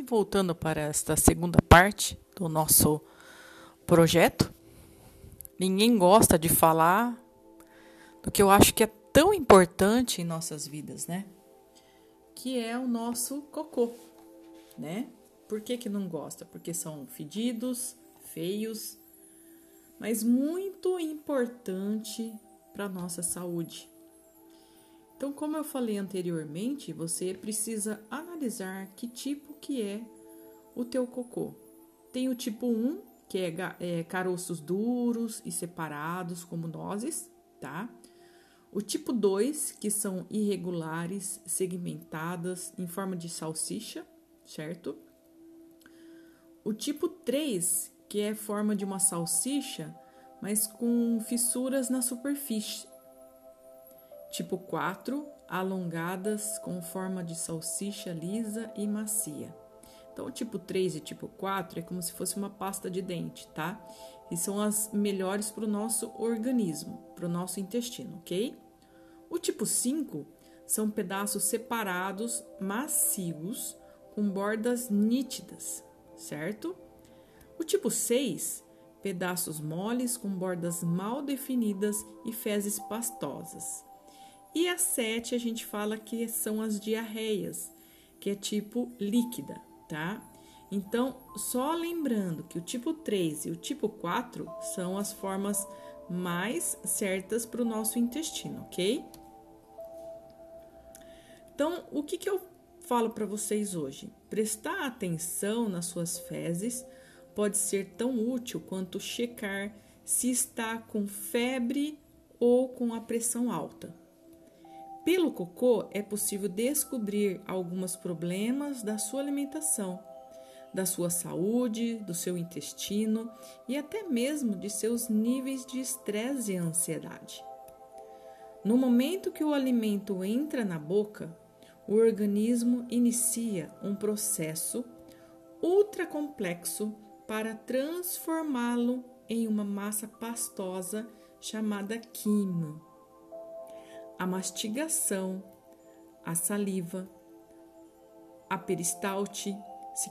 E voltando para esta segunda parte do nosso projeto, ninguém gosta de falar do que eu acho que é tão importante em nossas vidas, né? Que é o nosso cocô, né? Por que, que não gosta? Porque são fedidos, feios, mas muito importante para nossa saúde. Então, como eu falei anteriormente, você precisa analisar que tipo que é o teu cocô. Tem o tipo 1, que é, é caroços duros e separados, como nozes, tá? O tipo 2, que são irregulares, segmentadas, em forma de salsicha, certo? O tipo 3, que é forma de uma salsicha, mas com fissuras na superfície. Tipo 4, alongadas com forma de salsicha lisa e macia. Então, o tipo 3 e tipo 4 é como se fosse uma pasta de dente, tá? E são as melhores para o nosso organismo, para o nosso intestino, ok? O tipo 5 são pedaços separados, macios, com bordas nítidas, certo? O tipo 6, pedaços moles com bordas mal definidas e fezes pastosas. E a 7 a gente fala que são as diarreias, que é tipo líquida, tá? Então, só lembrando que o tipo 3 e o tipo 4 são as formas mais certas para o nosso intestino, ok? Então, o que, que eu falo para vocês hoje? Prestar atenção nas suas fezes pode ser tão útil quanto checar se está com febre ou com a pressão alta. Pelo cocô é possível descobrir alguns problemas da sua alimentação, da sua saúde, do seu intestino e até mesmo de seus níveis de estresse e ansiedade. No momento que o alimento entra na boca, o organismo inicia um processo ultra complexo para transformá-lo em uma massa pastosa chamada quimo a mastigação, a saliva, a peristalte,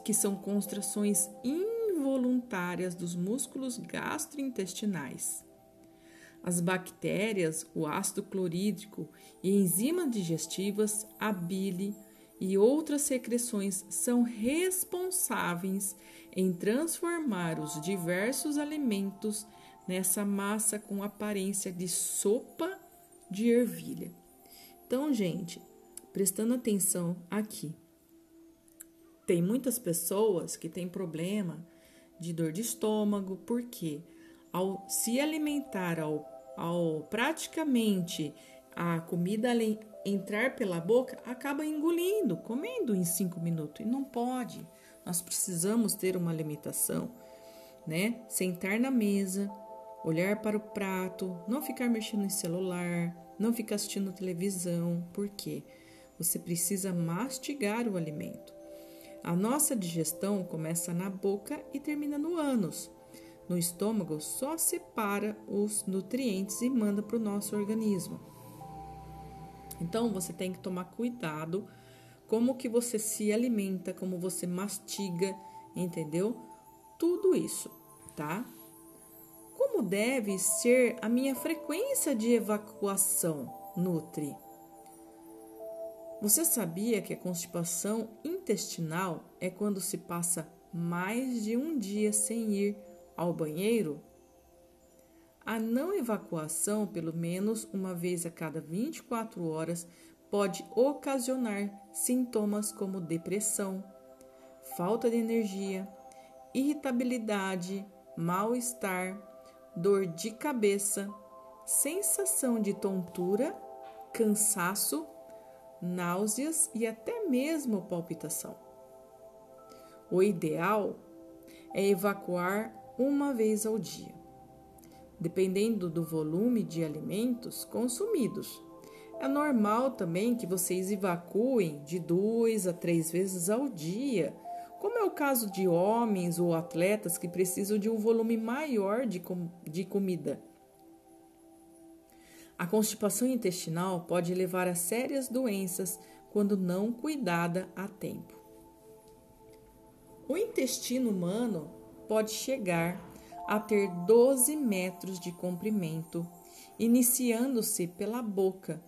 que são contrações involuntárias dos músculos gastrointestinais. As bactérias, o ácido clorídrico e enzimas digestivas, a bile e outras secreções são responsáveis em transformar os diversos alimentos nessa massa com aparência de sopa de ervilha. Então, gente, prestando atenção aqui, tem muitas pessoas que têm problema de dor de estômago, porque ao se alimentar, ao, ao praticamente a comida entrar pela boca, acaba engolindo, comendo em cinco minutos. E não pode. Nós precisamos ter uma alimentação, né? Sentar na mesa, olhar para o prato, não ficar mexendo em celular, não ficar assistindo televisão, porque você precisa mastigar o alimento. A nossa digestão começa na boca e termina no ânus. No estômago só separa os nutrientes e manda para o nosso organismo. Então você tem que tomar cuidado como que você se alimenta, como você mastiga, entendeu? Tudo isso, tá? Como deve ser a minha frequência de evacuação, Nutri? Você sabia que a constipação intestinal é quando se passa mais de um dia sem ir ao banheiro? A não evacuação, pelo menos uma vez a cada 24 horas, pode ocasionar sintomas como depressão, falta de energia, irritabilidade, mal-estar, dor de cabeça, sensação de tontura, cansaço, náuseas e até mesmo palpitação. O ideal é evacuar uma vez ao dia, dependendo do volume de alimentos consumidos. É normal também que vocês evacuem de duas a três vezes ao dia como é o caso de homens ou atletas que precisam de um volume maior de, com de comida. A constipação intestinal pode levar a sérias doenças quando não cuidada a tempo. O intestino humano pode chegar a ter 12 metros de comprimento, iniciando-se pela boca.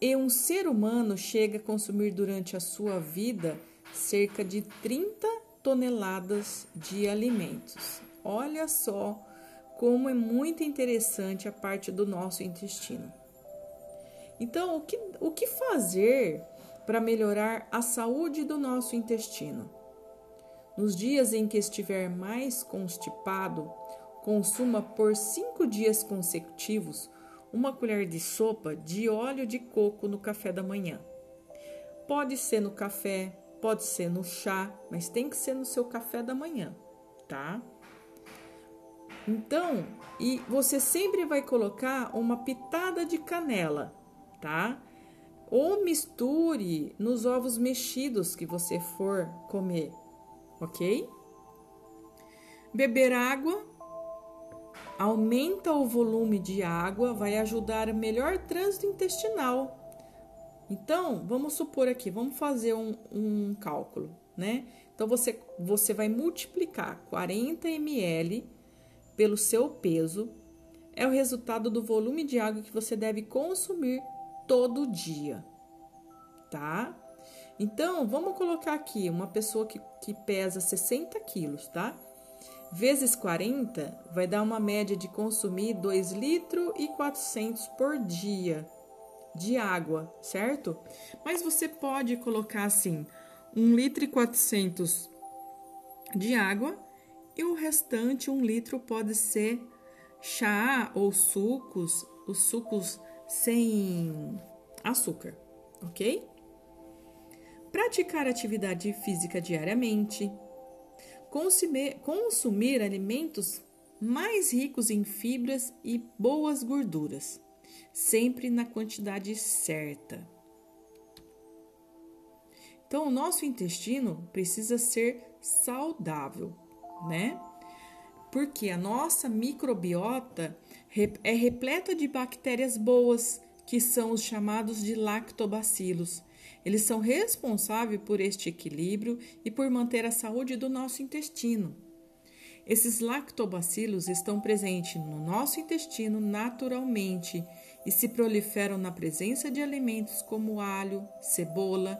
E um ser humano chega a consumir durante a sua vida cerca de 30 toneladas de alimentos. Olha só como é muito interessante a parte do nosso intestino. Então, o que, o que fazer para melhorar a saúde do nosso intestino? Nos dias em que estiver mais constipado, consuma por cinco dias consecutivos uma colher de sopa de óleo de coco no café da manhã. Pode ser no café, pode ser no chá, mas tem que ser no seu café da manhã, tá? Então, e você sempre vai colocar uma pitada de canela, tá? Ou misture nos ovos mexidos que você for comer, ok? Beber água aumenta o volume de água, vai ajudar melhor trânsito intestinal. Então, vamos supor aqui, vamos fazer um, um cálculo, né? Então, você, você vai multiplicar 40 ml pelo seu peso, é o resultado do volume de água que você deve consumir todo dia, tá? Então, vamos colocar aqui uma pessoa que, que pesa 60 quilos, tá? Vezes 40 vai dar uma média de consumir 2 litros e 400 por dia de água, certo? Mas você pode colocar assim, 1 litro e 400 de água e o restante, 1 litro, pode ser chá ou sucos, os sucos sem açúcar, ok? Praticar atividade física diariamente, consumir, consumir alimentos mais ricos em fibras e boas gorduras, sempre na quantidade certa. Então, o nosso intestino precisa ser saudável, né? Porque a nossa microbiota é repleta de bactérias boas, que são os chamados de lactobacilos. Eles são responsáveis por este equilíbrio e por manter a saúde do nosso intestino. Esses lactobacilos estão presentes no nosso intestino naturalmente e se proliferam na presença de alimentos como alho, cebola,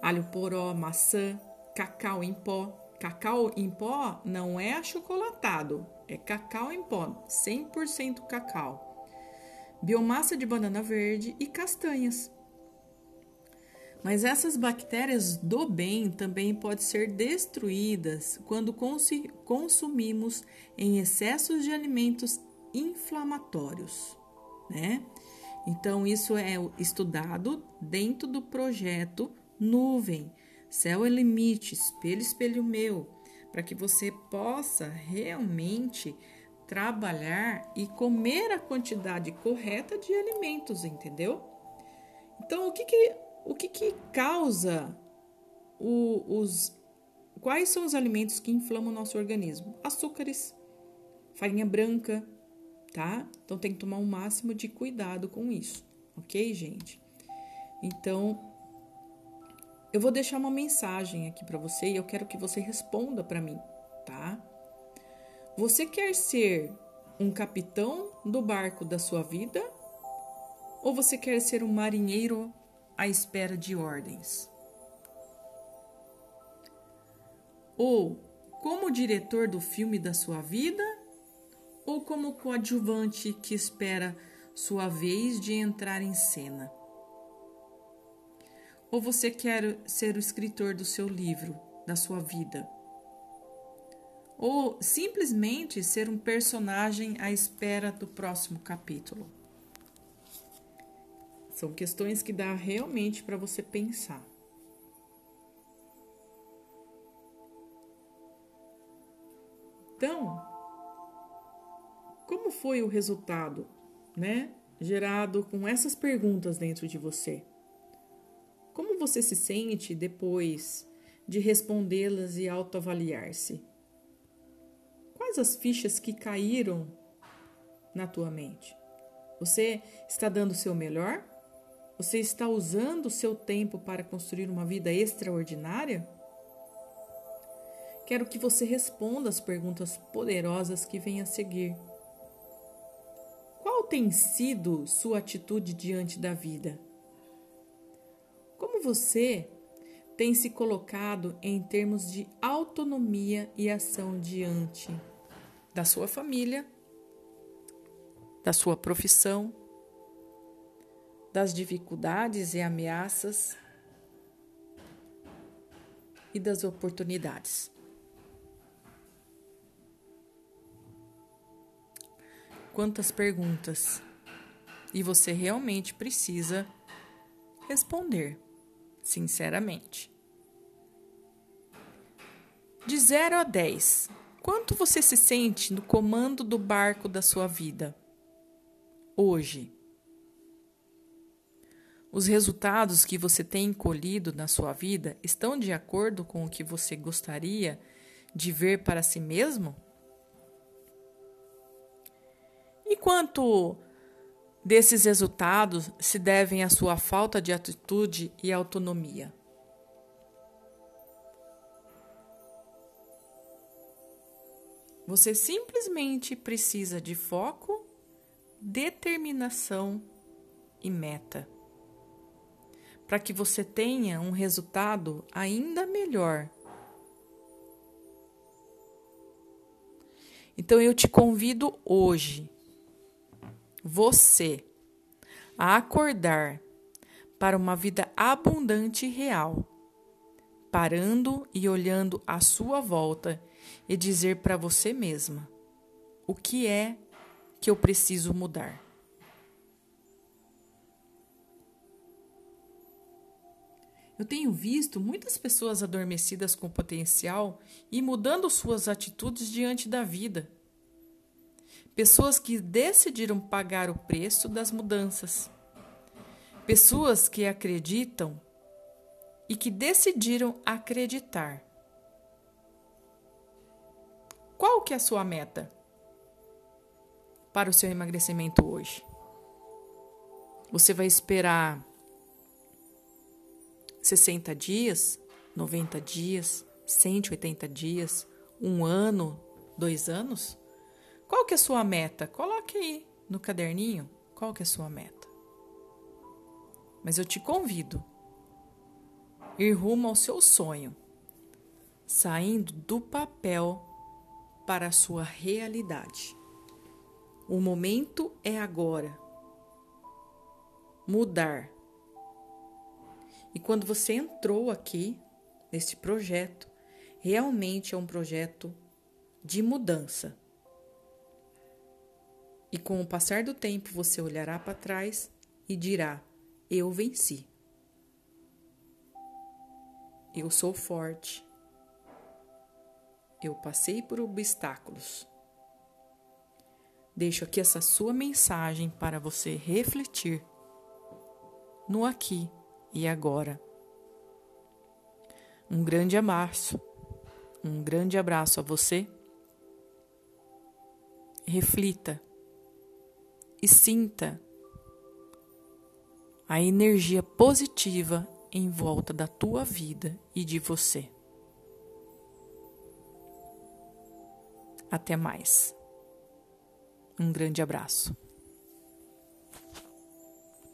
alho poró, maçã, cacau em pó. Cacau em pó não é achocolatado, é cacau em pó, 100% cacau biomassa de banana verde e castanhas. Mas essas bactérias do bem também podem ser destruídas quando consumimos em excessos de alimentos inflamatórios, né? Então, isso é estudado dentro do projeto Nuvem, Céu é Limite, Espelho, Espelho Meu, para que você possa realmente trabalhar e comer a quantidade correta de alimentos, entendeu? Então, o que que, o que, que causa o, os. Quais são os alimentos que inflamam o nosso organismo? Açúcares, farinha branca, tá? Então, tem que tomar o um máximo de cuidado com isso, ok, gente? Então, eu vou deixar uma mensagem aqui para você e eu quero que você responda para mim, tá? Você quer ser um capitão do barco da sua vida? Ou você quer ser um marinheiro à espera de ordens? Ou como diretor do filme da sua vida? Ou como coadjuvante que espera sua vez de entrar em cena? Ou você quer ser o escritor do seu livro, da sua vida? ou simplesmente ser um personagem à espera do próximo capítulo. São questões que dá realmente para você pensar. Então, como foi o resultado, né, gerado com essas perguntas dentro de você? Como você se sente depois de respondê-las e autoavaliar-se? Quais as fichas que caíram na tua mente? Você está dando o seu melhor? Você está usando o seu tempo para construir uma vida extraordinária? quero que você responda as perguntas poderosas que vêm a seguir. Tem sido sua atitude diante da vida? Como você tem se colocado em termos de autonomia e ação diante da sua família, da sua profissão, das dificuldades e ameaças e das oportunidades. Quantas perguntas! E você realmente precisa responder, sinceramente. De 0 a 10, quanto você se sente no comando do barco da sua vida? Hoje. Os resultados que você tem colhido na sua vida estão de acordo com o que você gostaria de ver para si mesmo? Quanto desses resultados se devem à sua falta de atitude e autonomia? Você simplesmente precisa de foco, determinação e meta para que você tenha um resultado ainda melhor. Então eu te convido hoje, você, a acordar para uma vida abundante e real, parando e olhando à sua volta e dizer para você mesma: o que é que eu preciso mudar? Eu tenho visto muitas pessoas adormecidas com potencial e mudando suas atitudes diante da vida. Pessoas que decidiram pagar o preço das mudanças. Pessoas que acreditam e que decidiram acreditar. Qual que é a sua meta para o seu emagrecimento hoje? Você vai esperar 60 dias, 90 dias, 180 dias, um ano, dois anos? Qual que é a sua meta? Coloque aí no caderninho qual que é a sua meta. Mas eu te convido ir rumo ao seu sonho, saindo do papel para a sua realidade. O momento é agora. Mudar e quando você entrou aqui nesse projeto, realmente é um projeto de mudança. E com o passar do tempo, você olhará para trás e dirá: Eu venci. Eu sou forte. Eu passei por obstáculos. Deixo aqui essa sua mensagem para você refletir no aqui e agora. Um grande abraço, um grande abraço a você. Reflita e sinta a energia positiva em volta da tua vida e de você. Até mais. Um grande abraço.